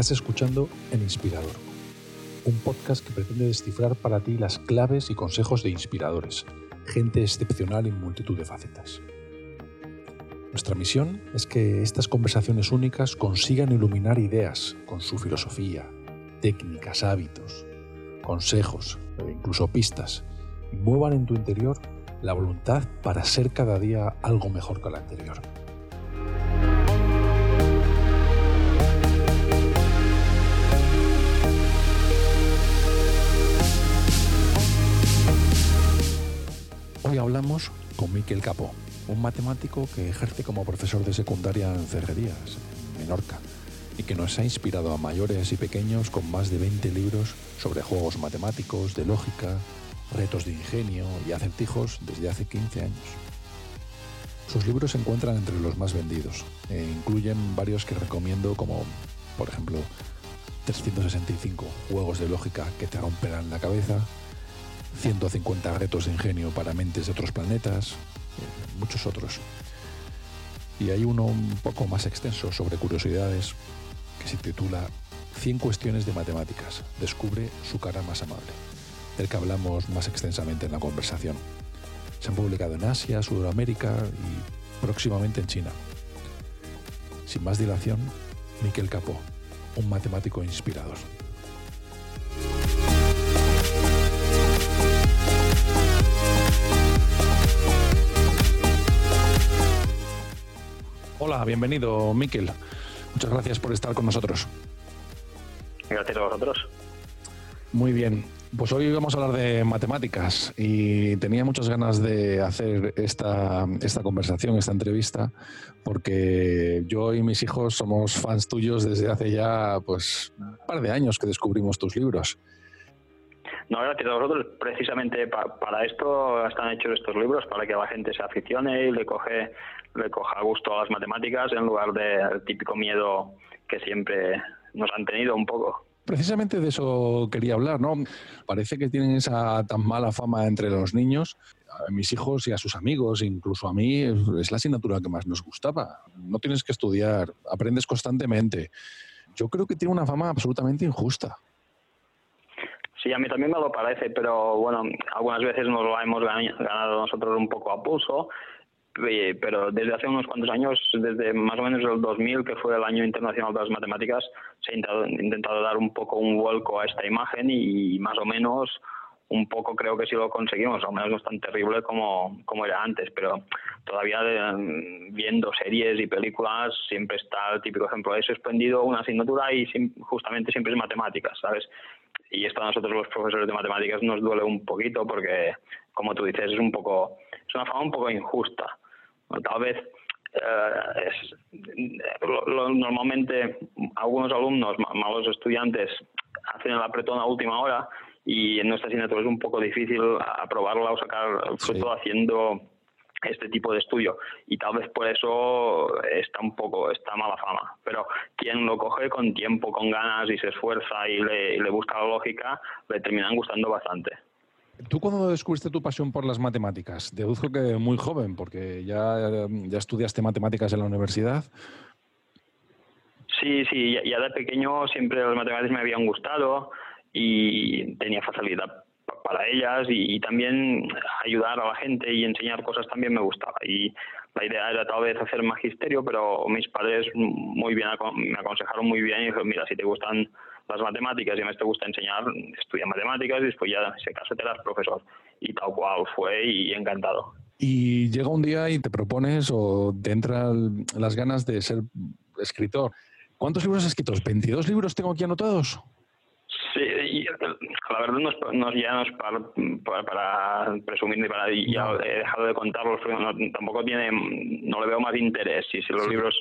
Estás escuchando El Inspirador, un podcast que pretende descifrar para ti las claves y consejos de inspiradores, gente excepcional en multitud de facetas. Nuestra misión es que estas conversaciones únicas consigan iluminar ideas con su filosofía, técnicas, hábitos, consejos e incluso pistas y muevan en tu interior la voluntad para ser cada día algo mejor que el anterior. Hoy hablamos con Miquel Capó, un matemático que ejerce como profesor de secundaria en Cerrerías, en Menorca, y que nos ha inspirado a mayores y pequeños con más de 20 libros sobre juegos matemáticos, de lógica, retos de ingenio y acertijos desde hace 15 años. Sus libros se encuentran entre los más vendidos e incluyen varios que recomiendo como, por ejemplo, 365 juegos de lógica que te romperán la cabeza, 150 retos de ingenio para mentes de otros planetas, eh, muchos otros. Y hay uno un poco más extenso sobre curiosidades que se titula 100 cuestiones de matemáticas. Descubre su cara más amable del que hablamos más extensamente en la conversación. Se han publicado en Asia, Sudamérica y próximamente en China. Sin más dilación, Miquel Capó, un matemático inspirador. Hola, bienvenido, Miquel. Muchas gracias por estar con nosotros. Gracias a vosotros. Muy bien. Pues hoy vamos a hablar de matemáticas y tenía muchas ganas de hacer esta, esta conversación, esta entrevista, porque yo y mis hijos somos fans tuyos desde hace ya pues un par de años que descubrimos tus libros. No, gracias a vosotros. Precisamente para esto están hechos estos libros, para que la gente se aficione y le coge, le coja gusto a las matemáticas en lugar del típico miedo que siempre nos han tenido un poco. Precisamente de eso quería hablar, ¿no? Parece que tienen esa tan mala fama entre los niños. A mis hijos y a sus amigos, incluso a mí, es la asignatura que más nos gustaba. No tienes que estudiar, aprendes constantemente. Yo creo que tiene una fama absolutamente injusta. Sí, a mí también me lo parece, pero bueno, algunas veces nos lo hemos ganado nosotros un poco a pulso pero desde hace unos cuantos años, desde más o menos el 2000, que fue el año internacional de las matemáticas, se ha intentado, dar un poco un vuelco a esta imagen y más o menos un poco creo que sí lo conseguimos, al menos no es tan terrible como, como era antes, pero todavía viendo series y películas siempre está el típico ejemplo, he suspendido una asignatura y justamente siempre es matemáticas, ¿sabes? Y esto a nosotros los profesores de matemáticas nos duele un poquito porque, como tú dices, es un poco, es una forma un poco injusta tal vez eh, es, normalmente algunos alumnos, malos estudiantes, hacen el apretón a última hora y en nuestra asignatura es un poco difícil aprobarla o sacar fruto haciendo este tipo de estudio. Y tal vez por eso está un poco está mala fama. Pero quien lo coge con tiempo con ganas y se esfuerza y le, y le busca la lógica le terminan gustando bastante ¿Tú cuándo descubriste tu pasión por las matemáticas? Deduzco que muy joven, porque ya, ya estudiaste matemáticas en la universidad. Sí, sí, ya de pequeño siempre las matemáticas me habían gustado y tenía facilidad para ellas y, también ayudar a la gente y enseñar cosas también me gustaba. Y la idea era tal vez hacer magisterio, pero mis padres muy bien me aconsejaron muy bien y dijeron, mira, si te gustan las matemáticas y a mí te gusta enseñar, estudia matemáticas y después ya, si acaso, te das profesor. Y tal cual fue y encantado. Y llega un día y te propones o te entran las ganas de ser escritor. ¿Cuántos libros has escrito? ¿22 libros tengo aquí anotados? Sí, la verdad no es, no, ya no es para, para, presumir ni para... Ya he dejado de contarlos, tampoco tiene... No le veo más interés. Y si los libros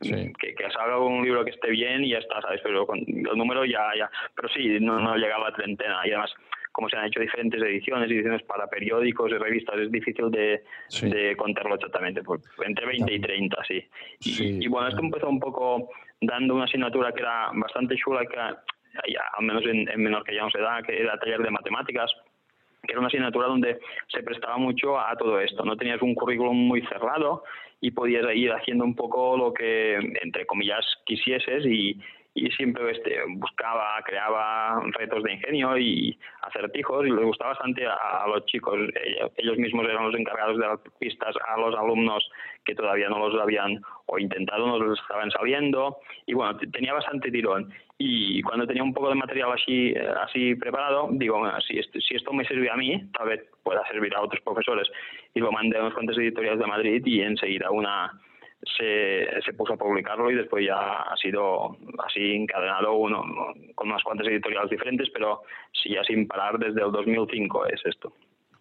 que, que, salga un libro que esté bien y ya está, ¿sabes? Pero con los números ya, ya, pero sí, no, no llegaba a treintena y además como se han hecho diferentes ediciones, ediciones para periódicos y revistas, es difícil de, de contarlo exactamente, pues, entre 20 y 30, sí. Y, y, bueno, esto empezó un poco dando una asignatura que era bastante chula, que al menos en, en menor que ya no se da, que era taller de matemáticas, que era una asignatura donde se prestaba mucho a todo esto. No tenías un currículum muy cerrado y podías ir haciendo un poco lo que, entre comillas, quisieses y, y siempre este, buscaba, creaba retos de ingenio y acertijos y le gustaba bastante a, los chicos. Ellos mismos eran los encargados de las pistas a los alumnos que todavía no los habían o intentado, no los estaban saliendo y bueno, tenía bastante tirón. Y cuando tenía un poco de material así, eh, así preparado, digo, si, esto, si esto me sirve a mí, tal vez pueda servir a otros profesores. Y lo mandé a unos cuantos editoriales de Madrid y enseguida una se, se puso a publicarlo y después ya ha sido así encadenado uno con unas cuantas editoriales diferentes, pero sí ya sin parar desde el 2005 es esto.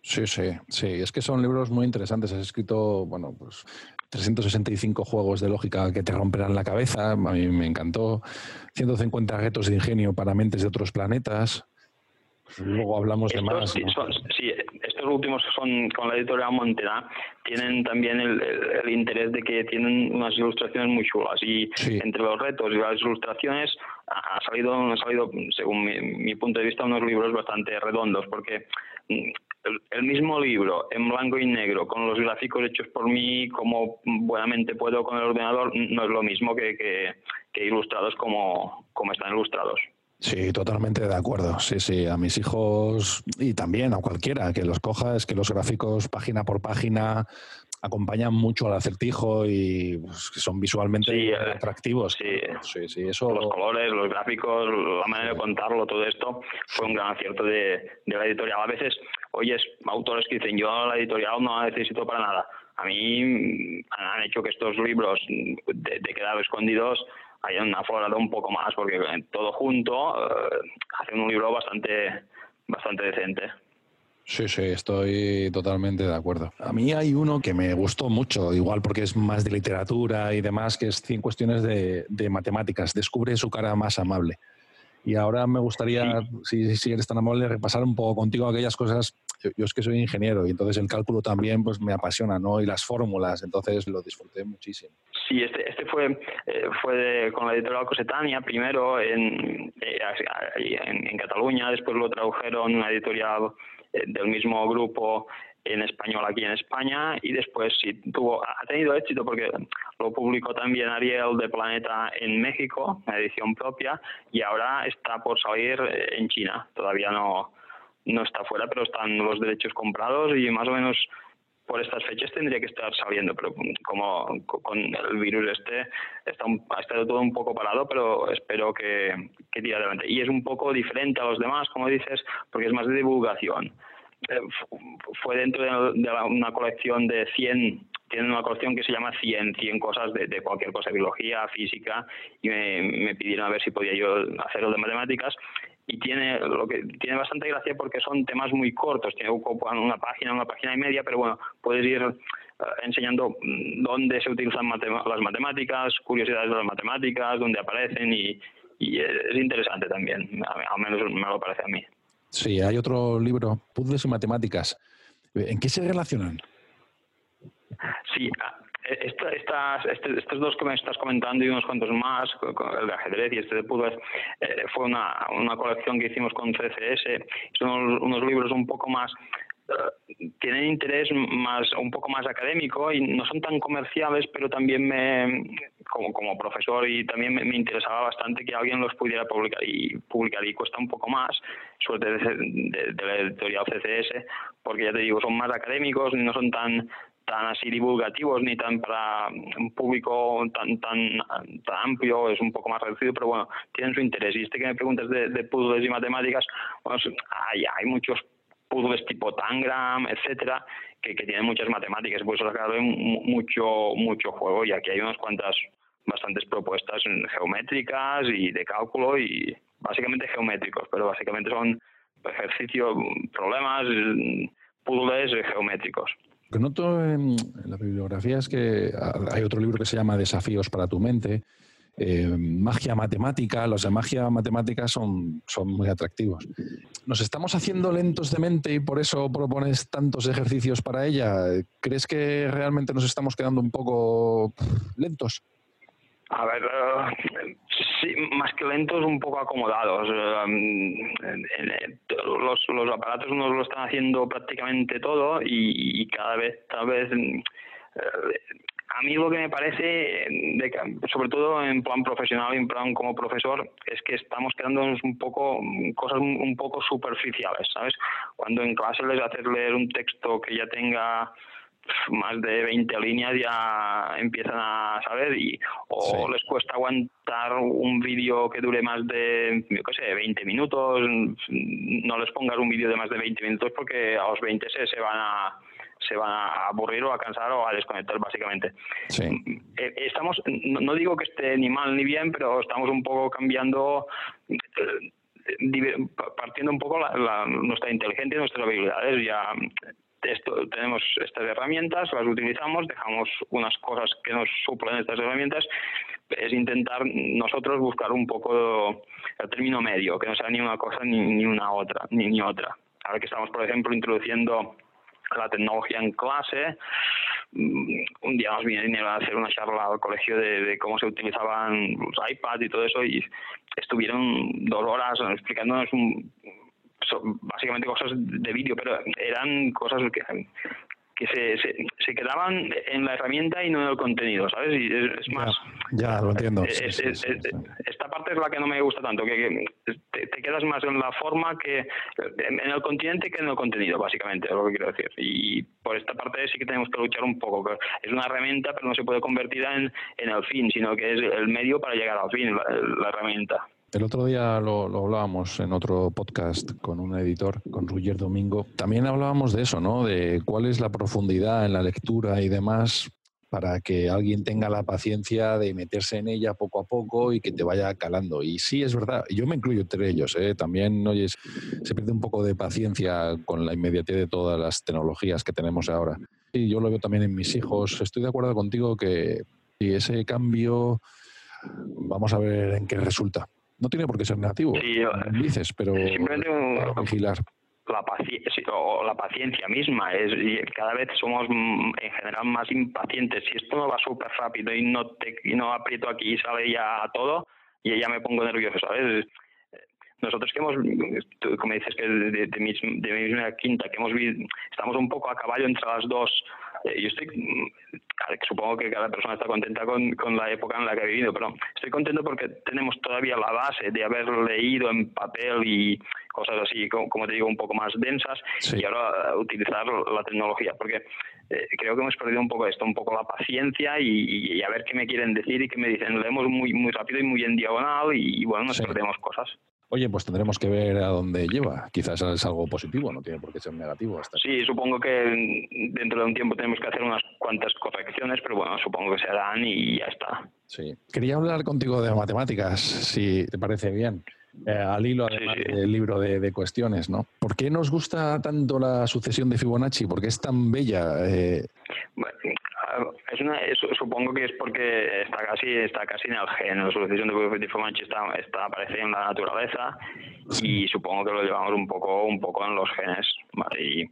Sí, sí, sí. Es que son libros muy interesantes. Has escrito, bueno, pues 365 juegos de lógica que te romperán la cabeza. A mí me encantó. 150 retos de ingenio para mentes de otros planetas. Luego hablamos de más. Sí, estos últimos son con la editorial Montena. Tienen también el, interés de que tienen unas ilustraciones muy chulas. Y entre los retos y las ilustraciones ha salido, han salido según mi, punto de vista, unos libros bastante redondos, porque mm, el, mismo libro en blanco y negro, con los gráficos hechos por mí, como buenamente puedo con el ordenador, no es lo mismo que, que ilustrados como, como están ilustrados. Sí, totalmente de acuerdo. Sí, sí, a mis hijos y también a cualquiera que los coja, es que los gráficos página por página acompañan mucho al acertijo y pues, son visualmente atractivos. Sí. sí, sí, eso... Los colores, los gráficos, la manera de contarlo, todo esto fue un gran acierto de, la editorial. A veces oyes autores que dicen, yo la editorial no la necesito para nada. A mí mm, han hecho que estos libros de, de quedar escondidos hayan aflorado un poco más, porque todo junto eh, hacen un libro bastante, bastante decente. Sí, sí, estoy totalmente de acuerdo. A mí hay uno que me gustó mucho, igual porque es más de literatura y demás, que es 100 cuestiones de, de matemáticas. Descubre su cara más amable. Y ahora me gustaría, si, si, eres tan amable, repasar un poco contigo aquellas cosas. Yo, es que soy ingeniero y entonces el cálculo también pues me apasiona, ¿no? Y las fórmulas, entonces lo disfruté muchísimo. Sí, este, este fue, eh, fue con la editorial Cosetania, primero en, eh, en, Cataluña, después lo tradujeron una editorial eh, del mismo grupo en español aquí en España y después sí tuvo ha tenido éxito porque lo publicó también Ariel de Planeta en México, una edición propia y ahora está por salir en China. Todavía no no está fuera, pero están los derechos comprados y más o menos por estas fechas tendría que estar saliendo, pero como con el virus este está ha estado todo un poco parado, pero espero que, que tire adelante. Y es un poco diferente a los demás, como dices, porque es más de divulgación. Eh, fue dentro de, una colección de 100 tienen una colección que se llama 100, 100 cosas de, cualquier cosa, biología, física, y me, pidieron a ver si podía yo hacerlo de matemáticas, y tiene lo que tiene bastante gracia porque son temas muy cortos, tiene una página, una página y media, pero bueno, puedes ir eh, enseñando dónde se utilizan las matemáticas, curiosidades de las matemáticas, dónde aparecen y, es interesante también, al menos me lo parece a mí. Sí, hay otro libro, Puzzles y Matemáticas. ¿En qué se relacionan? Sí, estas, este, estos dos que me estás comentando y unos cuantos más, el de ajedrez y este de puzzles, eh, fue una, una colección que hicimos con CCS. Son unos libros un poco más tienen interés más un poco más académico y no son tan comerciales pero también me como, como profesor y también me, interesaba bastante que alguien los pudiera publicar y publicar y cuesta un poco más suerte de, la editorial CCS porque ya te digo son más académicos y no son tan tan así divulgativos ni tan para un público tan tan tan amplio, es un poco más reducido, pero bueno, tienen su interés. Y este que me preguntas de, de puzzles y matemáticas, bueno, hay, hay muchos puzzles tipo Tangram, etcétera, que, que tienen muchas matemáticas, por eso ha quedado mucho, mucho juego y aquí hay unas cuantas, bastantes propuestas geométricas y de cálculo y básicamente geométricos, pero básicamente son ejercicios, problemas, puzzles geométricos. Lo que noto en, la bibliografía es que hay otro libro que se llama Desafíos para tu mente, eh, magia matemática, los de magia matemática son, son muy atractivos. ¿Nos estamos haciendo lentos de mente y por eso propones tantos ejercicios para ella? ¿Crees que realmente nos estamos quedando un poco lentos? A ver, eh, sí, más que lentos, un poco acomodados. Eh, los, los aparatos nos lo están haciendo prácticamente todo y, cada vez, tal vez, a mí lo que me parece, sobre todo en plan profesional y en plan como profesor, es que estamos quedándonos un poco, cosas un poco superficiales, ¿sabes? Cuando en clase les haces leer un texto que ya tenga más de 20 líneas ya empiezan a saber y o les cuesta aguantar un vídeo que dure más de, yo qué sé, 20 minutos, no les pongas un vídeo de más de 20 minutos porque a los 20 se, se van a se van a aburrir o a cansar o a desconectar básicamente. Eh, estamos, no digo que esté ni mal ni bien, pero estamos un poco cambiando eh, partiendo un poco la, nuestra inteligencia y nuestras habilidades. Ya esto, tenemos estas herramientas, las utilizamos, dejamos unas cosas que nos suplen estas herramientas, es intentar nosotros buscar un poco el término medio, que no sea ni una cosa ni, ni una otra, ni, ni otra. Ahora que estamos, por ejemplo, introduciendo la tecnología en clase. Mm, un día nos vinieron a hacer una charla al colegio de, cómo se utilizaban los iPads y todo eso y estuvieron dos horas explicándonos un, básicamente cosas de vídeo, pero eran cosas que, que se, se, quedaban en la herramienta y no en el contenido, ¿sabes? Y es, más... Ya, lo entiendo. esta parte es la que no me gusta tanto, que, te, quedas más en la forma que en el continente que en el contenido, básicamente, es lo que quiero decir. Y por esta parte sí que tenemos que luchar un poco. es una herramienta, pero no se puede convertir en, en el fin, sino que es el medio para llegar al fin, la herramienta. El otro día lo, hablábamos en otro podcast con un editor, con Ruger Domingo. También hablábamos de eso, ¿no? De cuál es la profundidad en la lectura y demás para que alguien tenga la paciencia de meterse en ella poco a poco y que te vaya calando. Y sí, es verdad, yo me incluyo entre ellos, ¿eh? también oyes, se pierde un poco de paciencia con la inmediatez de todas las tecnologías que tenemos ahora. Y yo lo veo también en mis hijos. Estoy de acuerdo contigo que si ese cambio, vamos a ver en qué resulta. No tiene por qué ser negativo, dices, pero vigilar. La, paciencia, o la paciencia misma. es Cada vez somos mm, en general más impacientes. Si esto no va súper rápido y no, te, y no aprieto aquí y sale ya todo, y ya me pongo nervioso, ¿sabes? nosotros que hemos, como dices que de, de, de, mi, de mi misma quinta, que hemos estamos un poco a caballo entre las dos. Eh, yo estoy, mm, supongo que cada persona está contenta con, con la época en la que ha vivido, pero estoy contento porque tenemos todavía la base de haber leído en papel y cosas así, como, te digo, un poco más densas, y ahora utilizar la tecnología, porque eh, creo que hemos perdido un poco esto, un poco la paciencia y, a ver qué me quieren decir y qué me dicen. Leemos muy muy rápido y muy en diagonal y, bueno, nos perdemos cosas. Oye, pues tendremos que ver a dónde lleva. Quizás es algo positivo, no tiene por qué ser negativo. Hasta sí, supongo que dentro de un tiempo tenemos que hacer unas cuantas correcciones, pero bueno, supongo que se harán y ya está. Sí. Quería hablar contigo de matemáticas, si te parece bien. Eh, al hilo, además, del libro de, cuestiones, ¿no? ¿Por qué nos gusta tanto la sucesión de Fibonacci? ¿Por qué es tan bella? Eh, es una, supongo que es porque está casi está casi en el gen. La sucesión de Fibonacci está, está aparece en la naturaleza y supongo que lo llevamos un poco un poco en los genes. Y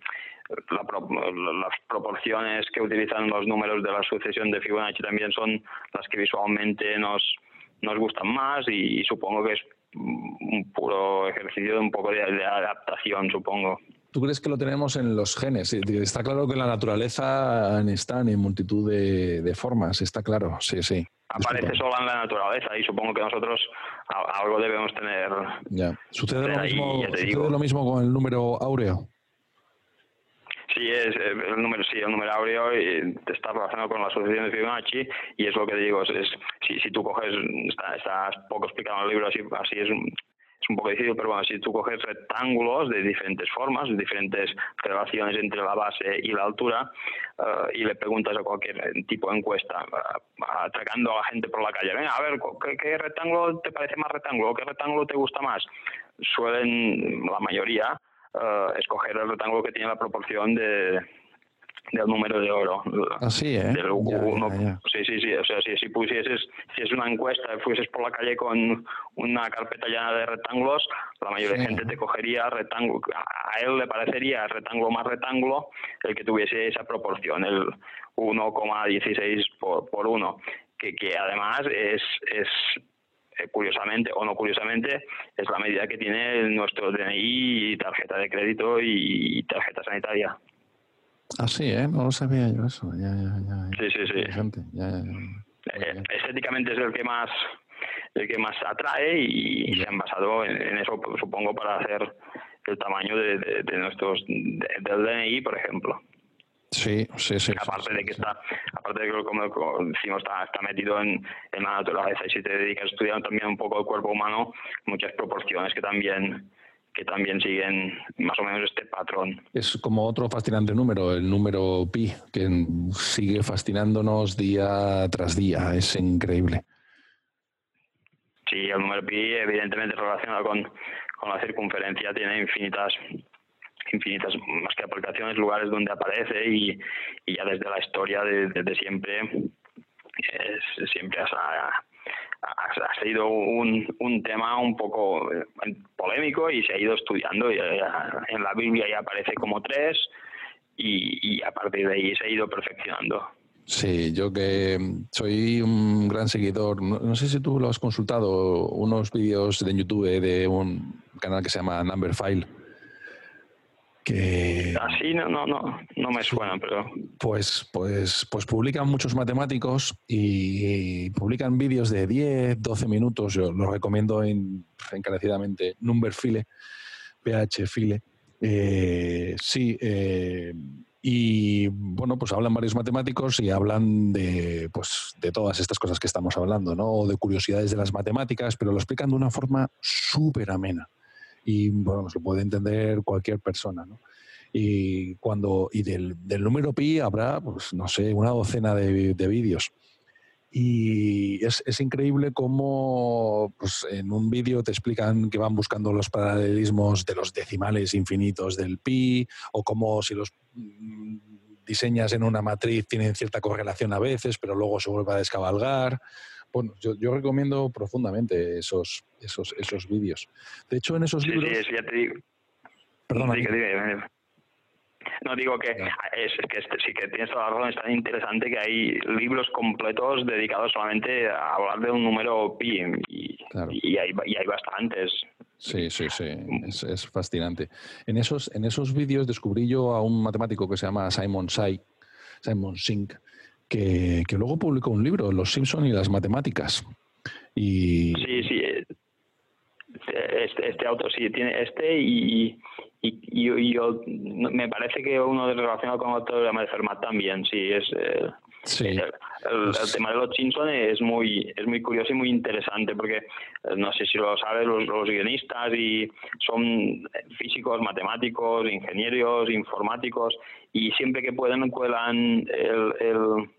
las proporciones que utilizan los números de la sucesión de Fibonacci también son las que visualmente nos nos gustan más y supongo que es un puro ejercicio de un poco de, adaptación, supongo. ¿Tú crees que lo tenemos en los genes? Está claro que en la naturaleza están en multitud de, formas, está claro, sí, sí. Aparece solo en la naturaleza y supongo que nosotros algo debemos tener. Ya. ¿Sucede, lo mismo, ¿sucede lo mismo con el número áureo? Sí, es eh, el número, sí, el número áureo está relacionado con la asociación de Fibonacci y es lo que digo, es, si, si tú coges, está, poco explicado en el libro, así, así es, es un poco difícil, pero bueno, si tú coges rectángulos de diferentes formas, de diferentes relaciones entre la base y la altura, eh, y le preguntas a cualquier tipo de encuesta, uh, atracando a la gente por la calle, venga, a ver, ¿qué, ¿qué, rectángulo te parece más rectángulo? ¿Qué rectángulo te gusta más? Suelen, la mayoría, uh, escoger el rectángulo que tiene la proporción de, del número de oro. Así, ¿eh? Sí, sí, sí. O sea, si, si pusieses, si es una encuesta, fueses por la calle con una carpeta llena de rectángulos, la mayoría de gente te cogería rectángulo. A él le parecería rectángulo más rectángulo el que tuviese esa proporción, el 1,16 por, por 1, que, que además es, es eh, curiosamente o no curiosamente, es la medida que tiene nuestro DNI, tarjeta de crédito y tarjeta sanitaria. Ah, sí, ¿eh? No lo sabía yo eso. Ya, ya, ya. Sí, sí, sí. Eh, estéticamente es el que más el que más atrae y, se han basado en, eso, supongo, para hacer el tamaño de, nuestros del DNI, por ejemplo. Sí, sí, sí. Aparte de que está, aparte de que como, decimos está, está metido en, en, la naturaleza y si te dedicas a estudiar también un poco el cuerpo humano, muchas proporciones que también que también siguen más o menos este patrón. Es como otro fascinante número, el número pi, que sigue fascinándonos día tras día, es increíble. Sí, el número pi evidentemente relacionado con, con la circunferencia tiene infinitas infinitas más que aplicaciones, lugares donde aparece y, ya desde la historia desde siempre siempre ha, ha, sido un, un, tema un poco eh, polémico y se ha ido estudiando. Eh, en la Biblia ya aparece como tres y, a partir de ahí se ha ido perfeccionando. Sí, yo que soy un gran seguidor, no, sé si tú lo has consultado, unos vídeos de YouTube de un canal que se llama Number File que así no no no no me suena pero pues pues pues publican muchos matemáticos y, publican vídeos de 10 12 minutos. Yo los recomiendo encarecidamente Numberfile PHFile eh, sí eh, y bueno, pues hablan varios matemáticos y hablan de, pues, de todas estas cosas que estamos hablando, ¿no? O de curiosidades de las matemáticas, pero lo explican de una forma súper amena y bueno, nos lo puede entender cualquier persona, ¿no? Y cuando y del, número pi habrá, pues no sé, una docena de, vídeos. Y es, es, increíble cómo pues, en un vídeo te explican que van buscando los paralelismos de los decimales infinitos del pi, o cómo si los mm, diseñas en una matriz tienen cierta correlación a veces, pero luego se vuelve a descabalgar. Bueno, yo, yo recomiendo profundamente esos, esos, esos vídeos. De hecho, en esos sí, libros... Sí, ya te digo. Perdona. No digo que es, que este, sí que tienes toda la razón, es tan interesante que hay libros completos dedicados solamente a hablar de un número pi y, y, hay, y hay bastantes. Sí, sí, sí, es, es, fascinante. En esos, en esos vídeos descubrí yo a un matemático que se llama Simon Sai, Simon Sink, que, que luego publicó un libro, Los Simpson y las matemáticas. Y... Sí, sí. Este, este autor sí tiene este y, y, yo me parece que uno de relacionado con otro de Fermat también, sí, es eh, sí. El, el, tema de los Simpson es muy es muy curioso y muy interesante porque eh, no sé si lo sabes los, los guionistas y son físicos, matemáticos, ingenieros, informáticos y siempre que pueden cuelan el, el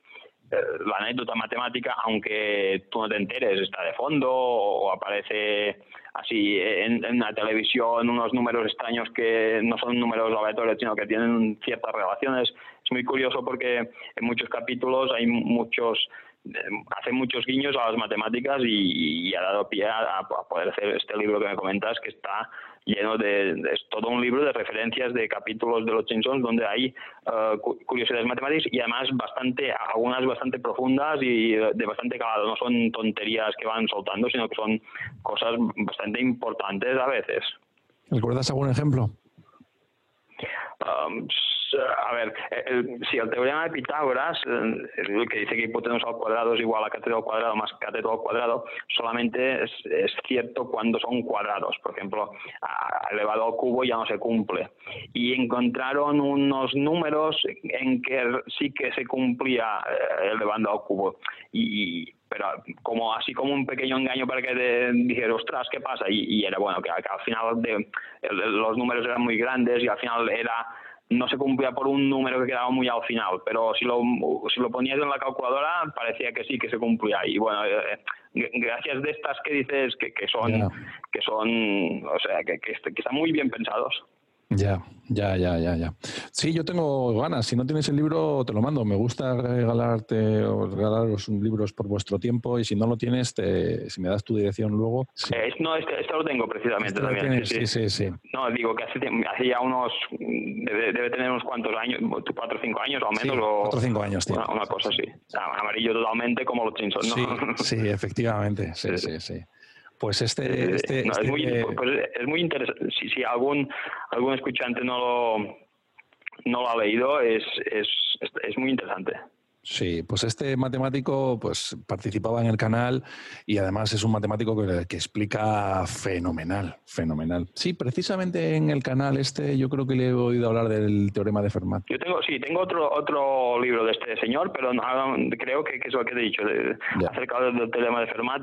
la anécdota matemática, aunque tú no te enteres, está de fondo o, aparece así en, la televisión unos números extraños que no son números aleatorios, sino que tienen ciertas relaciones. Es muy curioso porque en muchos capítulos hay muchos hace muchos guiños a las matemáticas y, ha dado pie a, poder hacer este libro que me comentas que está lleno de, es todo un libro de referencias de capítulos de los Simpsons donde hay eh, curiosidades matemáticas y además bastante algunas bastante profundas y de bastante calado no son tonterías que van soltando sino que son cosas bastante importantes a veces ¿Recuerdas algún ejemplo? Um, a ver, si el teorema de Pitágoras, eh, el que dice que hipotenusa al cuadrado es igual a cateto al cuadrado más cateto al cuadrado, solamente es, cierto cuando son cuadrados. Por ejemplo, elevado al cubo ya no se cumple. Y encontraron unos números en que sí que se cumplía eh, elevando al cubo. Y, pero como así como un pequeño engaño para que te dijera, ostras, ¿qué pasa? Y, era bueno, que, al final de, los números eran muy grandes y al final era no se cumplía por un número que quedaba muy al final, pero si lo, si lo ponías en la calculadora parecía que sí, que se cumplía. Y bueno, eh, gracias de estas que dices que, que son, que son, o sea, que, que, están muy bien pensados. Ya, ya, ya, ya, ya. Sí, yo tengo ganas. Si no tienes el libro, te lo mando. Me gusta regalarte o regalaros libros por vuestro tiempo y si no lo tienes, te, si me das tu dirección luego. no, este, este, lo tengo precisamente este también. sí, sí, sí, No, digo que hace, hace ya unos. Debe, tener unos cuantos años, cuatro o cinco años al menos. o, cuatro o cinco años, tío. Una, cosa así. Amarillo totalmente como los Simpsons, ¿no? Sí, sí, efectivamente. sí, sí. sí. Pues este, eh, este, es, este muy, pues es muy interesante. Si, si algún, algún escuchante no lo, no lo ha leído, es, es, es muy interesante. Sí, pues este matemático pues participaba en el canal y además es un matemático que, que, explica fenomenal, fenomenal. Sí, precisamente en el canal este yo creo que le he oído hablar del teorema de Fermat. Yo tengo, sí, tengo otro otro libro de este señor, pero no, creo que, es lo que te he dicho, acerca del teorema de Fermat,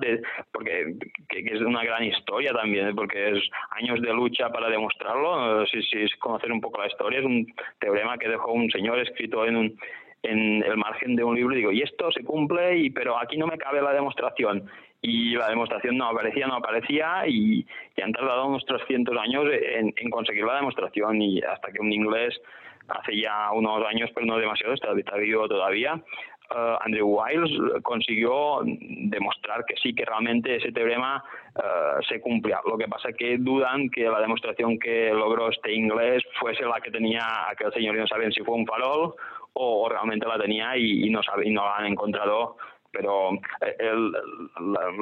porque que, es una gran historia también, porque es años de lucha para demostrarlo. Si, si conocer un poco la historia, es un teorema que dejó un señor escrito en un en el margen de un libro y digo, y esto se cumple, y pero aquí no me cabe la demostración. Y la demostración no aparecía, no aparecía, y, han tardado unos 300 años en, conseguir la demostración, y hasta que un inglés hace ya unos años, pero no demasiado, está, vivo todavía, uh, Andrew Wiles consiguió demostrar que sí, que realmente ese teorema uh, se cumplía. Lo que pasa es que dudan que la demostración que logró este inglés fuese la que tenía aquel señor y no saben si fue un farol o, realmente la tenía y, no, sabe, y no la han encontrado pero eh,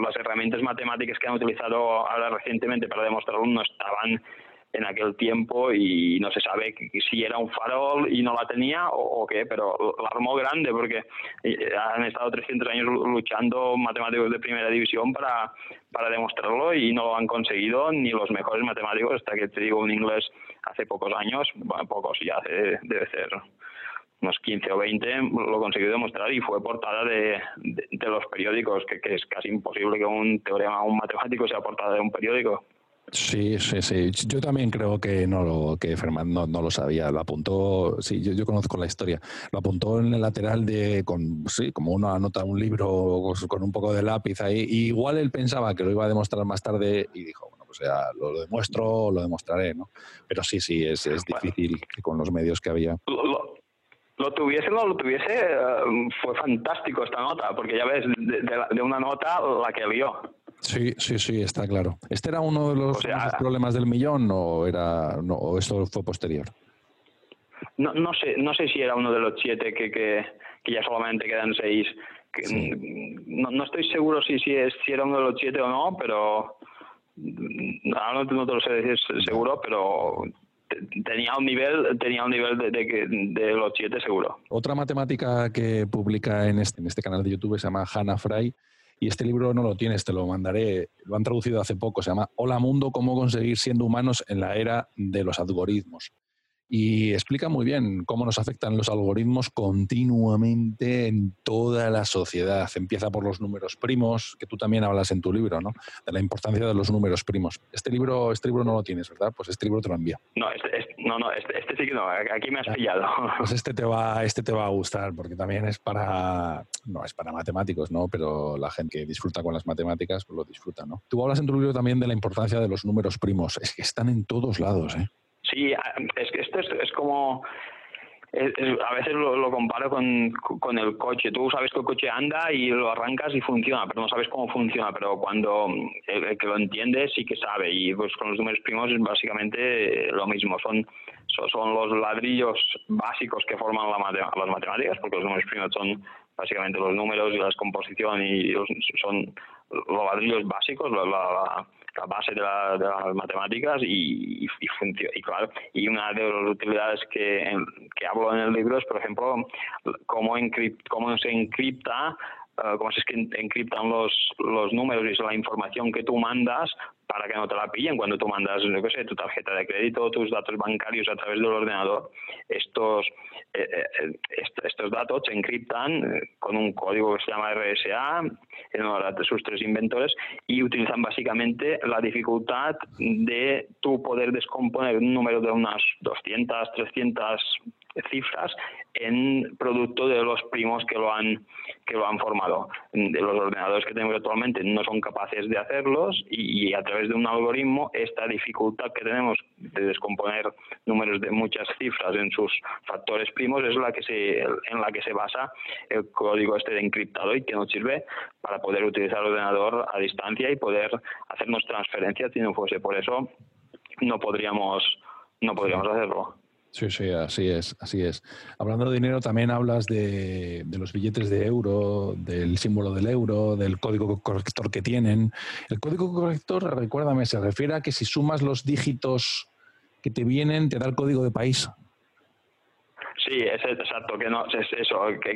las herramientas matemáticas que han utilizado ahora recientemente para demostrarlo no estaban en aquel tiempo y no se sabe si era un farol y no la tenía o, qué, pero la armó grande porque eh, han estado 300 años luchando matemáticos de primera división para, para demostrarlo y no lo han conseguido ni los mejores matemáticos, hasta que te digo un inglés hace pocos años, pocos ya debe ser unos 15 o 20 lo consiguió demostrar y fue portada de, de, los periódicos, que, que, es casi imposible que un teorema, un matemático sea portada de un periódico. Sí, sí, sí. Yo también creo que no lo, que Fermat no, lo sabía. Lo apuntó, sí, yo, yo, conozco la historia. Lo apuntó en el lateral de, con, sí, como una nota, un libro con un poco de lápiz ahí. igual él pensaba que lo iba a demostrar más tarde y dijo, bueno, pues ya lo, demuestro, lo demostraré, ¿no? Pero sí, sí, es, es difícil con los medios que había lo tuviese o no lo tuviese, eh, fue fantástico esta nota, porque ya ves, de, una nota la que lió. Sí, sí, sí, está claro. ¿Este era uno de los, problemas del millón o era no, o esto fue posterior? No, no sé, no sé si era uno de los siete que, que, ya solamente quedan seis. no, no, estoy seguro si, si, es, si era uno de los siete o no, pero no, no te lo sé decir seguro, pero tenía un nivel, tenía un nivel de, de, los siete seguro. Otra matemática que publica en este, en este canal de YouTube se llama Hannah Fry. Y este libro no lo tienes, te lo mandaré. Lo han traducido hace poco. Se llama Hola Mundo, cómo conseguir siendo humanos en la era de los algoritmos y explica muy bien cómo nos afectan los algoritmos continuamente en toda la sociedad. Empieza por los números primos, que tú también hablas en tu libro, ¿no? De la importancia de los números primos. Este libro, este libro no lo tienes, ¿verdad? Pues este libro te lo envía. No, este, no, no este, este, sí que no. Aquí me has pillado. Pues este te va, este te va a gustar porque también es para, no es para matemáticos, ¿no? Pero la gente que disfruta con las matemáticas pues lo disfruta, ¿no? Tú hablas en tu libro también de la importancia de los números primos. Es que están en todos lados, ¿eh? Sí, es que esto es, como a veces lo, comparo con, con, el coche. Tú sabes que el coche anda y lo arrancas y funciona, pero no sabes cómo funciona. Pero cuando el, que lo entiende sí que sabe. Y pues con los números primos es básicamente lo mismo. Son, son los ladrillos básicos que forman la las matemáticas, porque los números primos son básicamente los números y la descomposición y son los ladrillos básicos, la la base de, las matemáticas y, y, y, claro, y una de las utilidades que, que hablo en el libro es, por ejemplo, cómo, cómo se encripta uh, cómo se encriptan los, los números y la información que tú mandas para que no te la pillen cuando tú mandas, no sé, tu tarjeta de crédito, tus datos bancarios a través del ordenador. Estos, eh, eh, estos datos se encriptan eh, con un código que se llama RSA, en uno de sus tres inventores, y utilizan básicamente la dificultad de tú poder descomponer un número de unas 200, 300 cifras en producto de los primos que lo han que lo han formado. Los ordenadores que tenemos actualmente no son capaces de hacerlos y, a través de un algoritmo esta dificultad que tenemos de descomponer números de muchas cifras en sus factores primos es la que se en la que se basa el código este de encriptado y que nos sirve para poder utilizar el ordenador a distancia y poder hacernos transferencias si no fuese por eso no podríamos no podríamos hacerlo. Sí, sí, así es, así es. Hablando de dinero, también hablas de, los billetes de euro, del símbolo del euro, del código corrector que tienen. El código corrector, recuérdame, se refiere a que si sumas los dígitos que te vienen, te da el código de país. Sí, es exacto, que no es eso, que,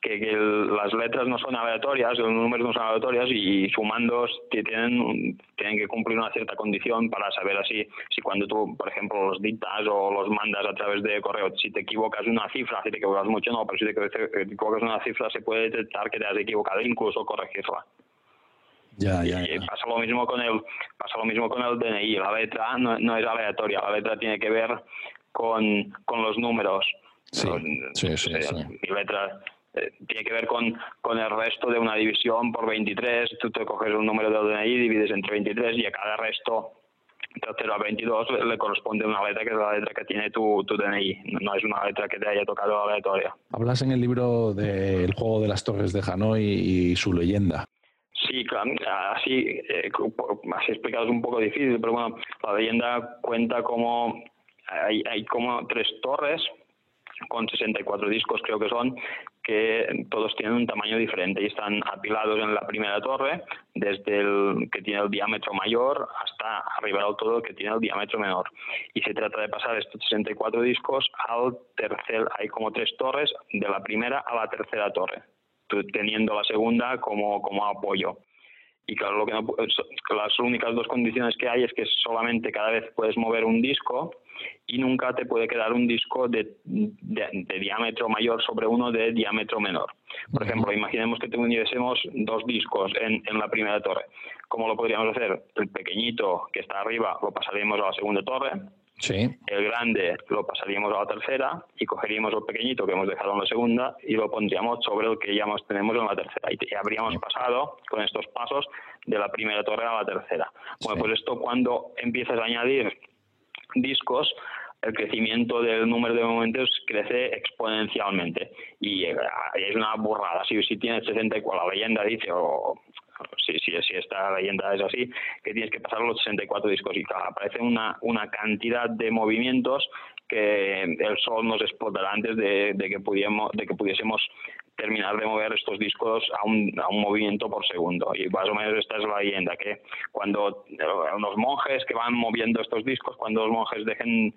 que, las letras no son aleatorias, los números no son aleatorios y sumando tienen, tienen que cumplir una cierta condición para saber así si cuando tú, por ejemplo, los dictas o los mandas a través de correo, si te equivocas una cifra, si te equivocas mucho no, pero si te equivocas una cifra se puede detectar que te has equivocado, incluso corregirla. Ya, ya, pasa lo mismo con el pasa lo mismo con el DNI la letra no, no es aleatoria la letra tiene que ver con, con los números. Sí, sí, sí, Mi letra eh, tiene que ver con, con el resto de una división por 23. Tú te coges un número de DNI, divides entre 23 y a cada resto de 0 a 22 le, corresponde una letra que es la letra que tiene tu, tu DNI. No es una letra que te haya tocado aleatoria. Hablas en el libro del juego de las torres de Hanoi y su leyenda. Sí, claro, así, eh, así explicado es un poco difícil, pero bueno, la leyenda cuenta como hay, como tres torres con 64 discos creo que son, que todos tienen un tamaño diferente y están apilados en la primera torre, desde el que tiene el diámetro mayor hasta arriba del todo que tiene el diámetro menor. Y se trata de pasar estos 64 discos al tercer, hay como tres torres, de la primera a la tercera torre, teniendo la segunda como, como apoyo y claro, lo que las únicas dos condiciones que hay es que solamente cada vez puedes mover un disco y nunca te puede quedar un disco de, de, diámetro mayor sobre uno de diámetro menor. Por ejemplo, imaginemos que tuviésemos dos discos en, en la primera torre. ¿Cómo lo podríamos hacer? El pequeñito que está arriba lo pasaríamos a la segunda torre, el grande lo pasaríamos a la tercera y cogeríamos el pequeñito que hemos dejado en la segunda y lo pondríamos sobre el que ya tenemos en la tercera. Y habríamos pasado con estos pasos de la primera torre a la tercera. Bueno, pues esto cuando empiezas a añadir discos, el crecimiento del número de momentos crece exponencialmente y eh, es una burrada. Si, si tienes 64, la leyenda dice, o si, si, si esta leyenda es así, que tienes que pasar los 64 discos y aparece una, una cantidad de movimientos que el sol nos explotará antes de, que, pudiésemos, de que pudiésemos terminar de mover estos discos a un, a un movimiento por segundo. Y más o menos esta es la leyenda, que cuando los monjes que van moviendo estos discos, cuando los monjes dejen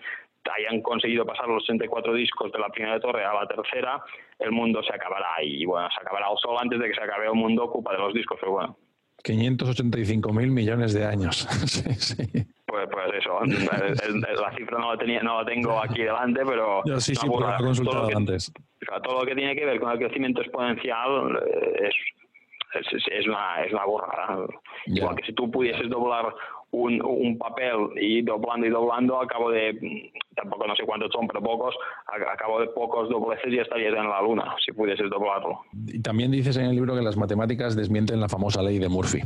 hayan conseguido pasar los 64 discos de la primera torre a la tercera, el mundo se acabará. Y bueno, se acabará el sol antes de que se acabe el mundo ocupa de los discos, pero bueno. 585 mil millones de años. sí, sí. Pues, pues eso, la cifra no la, tenía, no la tengo aquí delante, pero... Yo sí, sí, he consultado todo antes. todo lo que tiene que ver con el crecimiento exponencial eh, es, es, es, una, es una borrada. Igual que si tú pudieses doblar un, un papel y doblando y doblando, a cabo de, tampoco no sé cuántos son, pero pocos, a, cabo de pocos dobleces ya estarías en la luna, si pudieses doblarlo. Y también dices en el libro que las matemáticas desmienten la famosa ley de Murphy.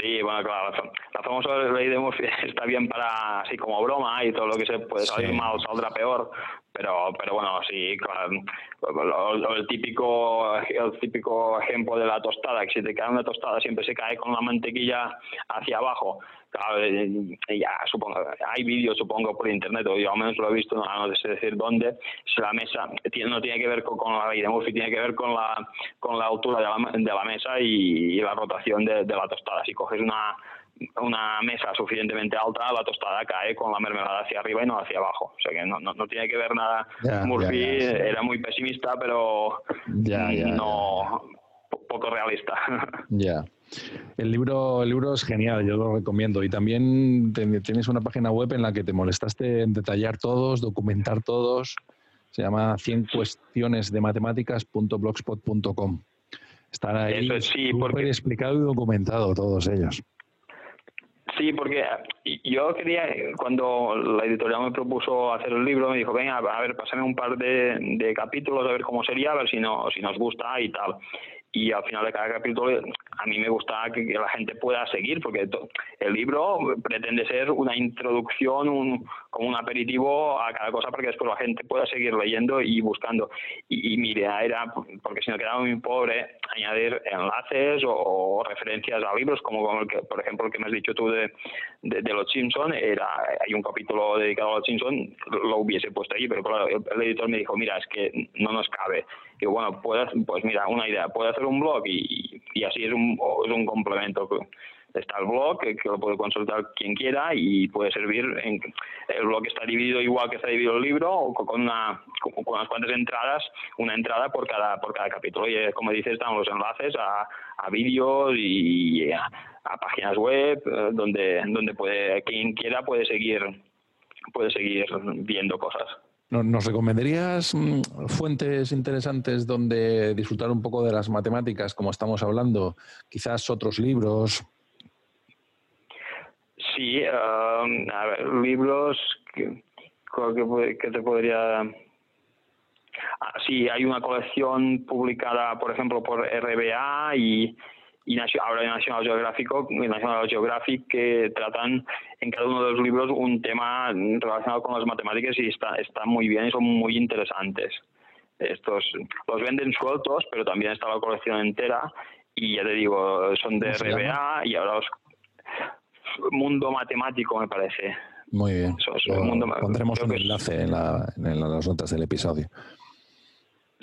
Sí, bueno, claro, la, famosa ley de Murphy está bien para así como broma y todo lo que se puede salir mal saldrá peor, pero pero bueno, sí, claro, el típico el típico ejemplo de la tostada, que si te cae una tostada siempre se cae con la mantequilla hacia abajo ya supongo, hay vídeos supongo por internet, o yo al menos lo he visto, no, sé decir dónde, si la mesa no tiene que ver con, la ley de Murphy, tiene que ver con la, con la altura de la, de la mesa y, la rotación de, la tostada. Si coges una, una mesa suficientemente alta, la tostada cae con la mermelada hacia arriba y no hacia abajo. O sea que no, no, tiene que ver nada. Murphy era muy pesimista, pero no poco realista. Ya. El libro, el libro es genial, yo lo recomiendo. Y también tienes una página web en la que te molestaste en detallar todos, documentar todos. Se llama 100 cuestiones de matemáticas.blogspot.com. Están ahí sí, porque... explicado y documentado todos ellos. Sí, porque yo quería, cuando la editorial me propuso hacer el libro, me dijo, venga, a ver, pásame un par de, de capítulos, a ver cómo sería, a ver si, no, si nos gusta y tal y al final de cada capítulo a mí me gusta que, la gente pueda seguir porque el libro pretende ser una introducción, un, como un aperitivo a cada cosa para que después la gente pueda seguir leyendo y buscando. Y, mi idea era, porque si no quedaba muy pobre, añadir enlaces o, referencias a libros como, el que, por ejemplo el que me has dicho tú de, de, los Simpson, era, hay un capítulo dedicado a los Simpson, lo hubiese puesto ahí, pero el, editor me dijo, mira, es que no nos cabe. Y bueno, puedes, pues mira, una idea, puede hacer un blog y, y así es un, es un complemento está el blog, que, lo puede consultar quien quiera y puede servir. En, el blog está dividido igual que está dividido el libro, con, una, con, unas cuantas entradas, una entrada por cada, por cada capítulo. Y eh, como dices, están los enlaces a, a vídeos y a, páginas web, eh, donde, donde puede, quien quiera puede seguir, puede seguir viendo cosas. ¿Nos recomendarías mm, fuentes interesantes donde disfrutar un poco de las matemáticas, como estamos hablando? Quizás otros libros. Sí, um, a ver, libros que, que, te podría... Ah, sí, hay una colección publicada, por ejemplo, por RBA y, y ahora en National Geographic, National Geographic que tratan en cada uno de los libros un tema relacionado con las matemáticas y está, está muy bien y son muy interesantes. Estos los venden sueltos, pero también está la colección entera y ya te digo, son de RBA y ahora los Mundo Matemático me parece. Muy bien. pondremos un enlace en, en las notas del episodio.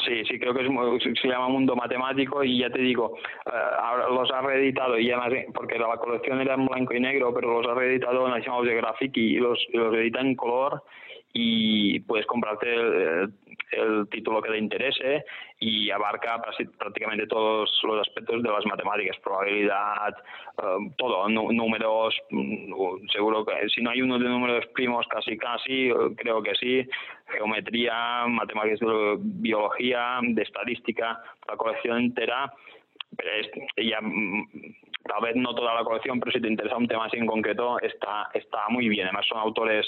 Sí, sí, creo que es, se llama Mundo Matemático y ya te digo, eh, ahora los ha reeditado y además, porque la colección era en blanco y negro, pero los ha reeditado National Geographic y los, los edita en color y puedes comprarte el, título que te interese y abarca prácticamente todos los aspectos de las matemáticas, probabilidad, eh, todo, números, mm, seguro que si no hay uno de números primos, casi casi, creo que sí, geometría, matemáticas de biología, de estadística, la colección entera pero mm, tal vez no toda la colección, pero si te interesa un tema así en concreto, está, está muy bien. Además son autores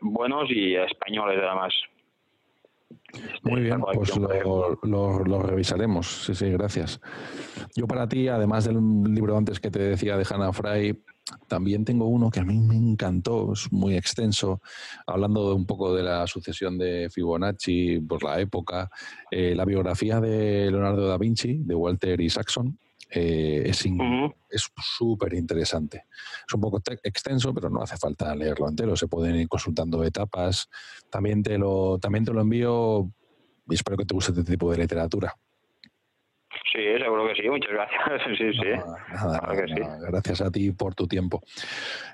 buenos y españoles además. Muy bien, pues lo, revisaremos. Sí, sí, gracias. Yo para ti, además del libro antes que te decía de Hannah Fry, también tengo uno que a mí me encantó, es muy extenso, hablando un poco de la sucesión de Fibonacci por la época, eh, la biografía de Leonardo da Vinci, de Walter Isaacson, eh, es súper interesante. Es un poco extenso, pero no hace falta leerlo entero. Se pueden ir consultando etapas. También te lo, también te lo envío y espero que te guste este tipo de literatura. Sí, seguro que sí. Muchas gracias. Sí, sí. Gracias a ti por tu tiempo.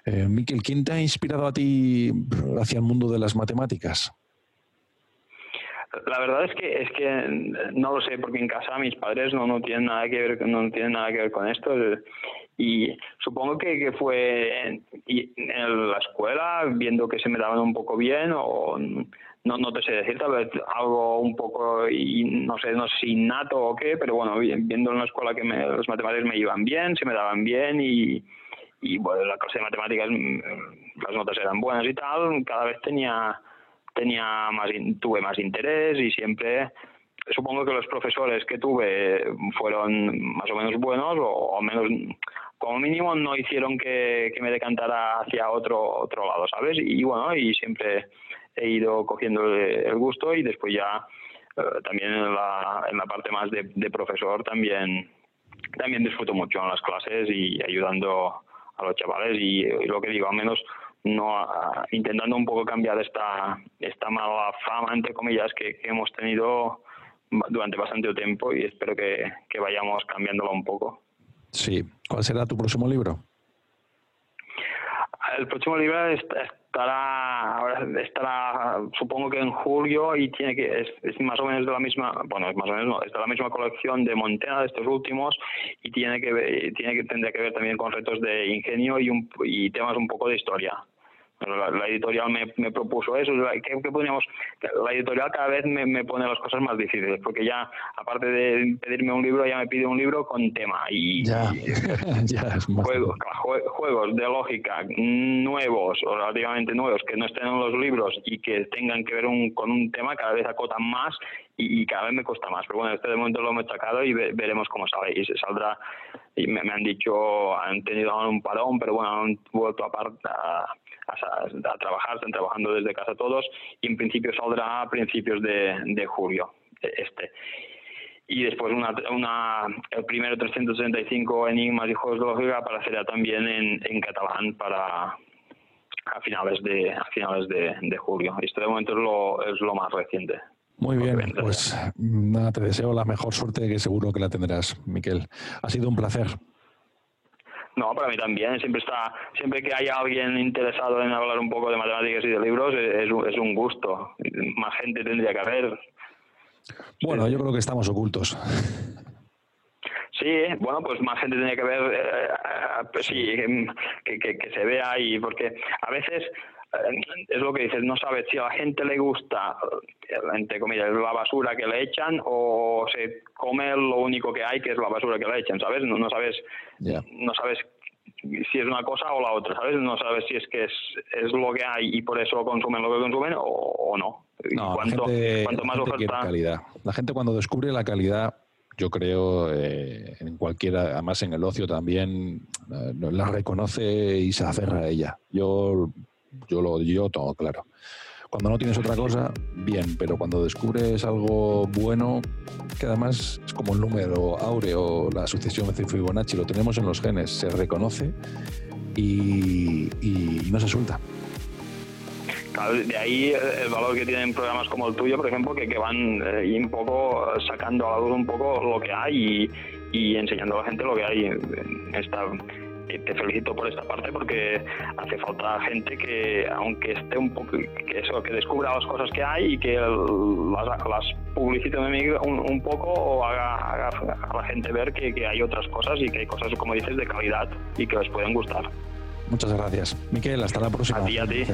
Eh, Miquel, ¿quién te ha inspirado a ti hacia el mundo de las matemáticas? La verdad es que es que no lo sé porque en casa mis padres no no tienen nada que ver no tienen nada que ver con esto. Y supongo que, que fue en, en, la escuela viendo que se me daban un poco bien o no no te sé decir tal vez algo un poco y no sé no sé innato o qué pero bueno viendo en la escuela que me, las matemáticas me iban bien se me daban bien y y bueno la clase de matemáticas las notas eran buenas y tal cada vez tenía tenía más tuve más interés y siempre supongo que los profesores que tuve fueron más o menos buenos o, menos como mínimo no hicieron que, me decantara hacia otro otro lado sabes y, bueno y siempre he ido cogiendo el gusto y después ya eh, también en la, en la parte más de, profesor también también disfruto mucho en las clases y ayudando a los chavales y lo que digo al menos no intentando un poco cambiar esta esta mala fama entre comillas que, hemos tenido durante bastante tiempo y espero que, que vayamos cambiándola un poco. Sí. ¿Cuál será tu próximo libro? El próximo libro estará, ahora estará, supongo que en julio y tiene que es, más o menos de la misma, bueno, es más o menos no, es de la misma colección de Montena de estos últimos y tiene que tiene que tendría que ver también con retos de ingenio y un, y temas un poco de historia la, editorial me, propuso eso. ¿Qué, podríamos? La editorial cada vez me, pone las cosas más difíciles, porque ya, aparte de pedirme un libro, ya me pide un libro con tema. Y, juegos, juegos de lógica nuevos o relativamente nuevos que no estén en los libros y que tengan que ver con un tema, cada vez acotan más y, cada vez me cuesta más. Pero bueno, este de momento lo hemos sacado y veremos cómo sale. Y se saldrá, y me, han dicho, han tenido un parón, pero bueno, han vuelto a, a, trabajar, están trabajando desde casa todos y en principio saldrá a principios de, de julio este. Y después una, una, el primero 365 enigmas y juegos de lógica aparecerá también en, en catalán para a finales de a finales de, de julio. Esto de momento es lo, es lo más reciente. Muy bien, pues nada, te deseo la mejor suerte que seguro que la tendrás, Miquel. Ha sido un placer. No, para mí también. Siempre está, siempre que haya alguien interesado en hablar un poco de matemáticas y de libros, es, es un gusto. Más gente tendría que haber. Bueno, yo creo que estamos ocultos. Sí, bueno, pues más gente tiene que ver, eh, eh, pues sí, que, que, se vea y porque a veces eh, es lo que dices, no sabes si a la gente le gusta, entre comillas, la basura que le echan o se come lo único que hay que es la basura que le echan, ¿sabes? No, no sabes, no sabes si es una cosa o la otra, ¿sabes? No sabes si es que es, es lo que hay y por eso consumen lo que consumen o, no. No, cuanto, más oferta... calidad. La gente cuando descubre la calidad yo creo, eh, en cualquiera, además en el ocio también, eh, la reconoce y se aferra a ella. Yo, yo lo yo todo claro. Cuando no tienes otra cosa, bien, pero cuando descubres algo bueno, que además es como el número áureo, la sucesión de Fibonacci, lo tenemos en los genes, se reconoce y no se suelta de ahí el valor que tienen programas como el tuyo, por ejemplo, que, van eh, un poco sacando a la luz un poco lo que hay y, enseñando a la gente lo que hay. Esta, te felicito por esta parte porque hace falta gente que, aunque esté un poco, que eso, que descubra las cosas que hay y que las, las publicite un, un, poco o haga, a la gente ver que, que hay otras cosas y que hay cosas, como dices, de calidad y que les pueden gustar. Muchas gracias. Miquel, hasta la próxima. A ti, a ti.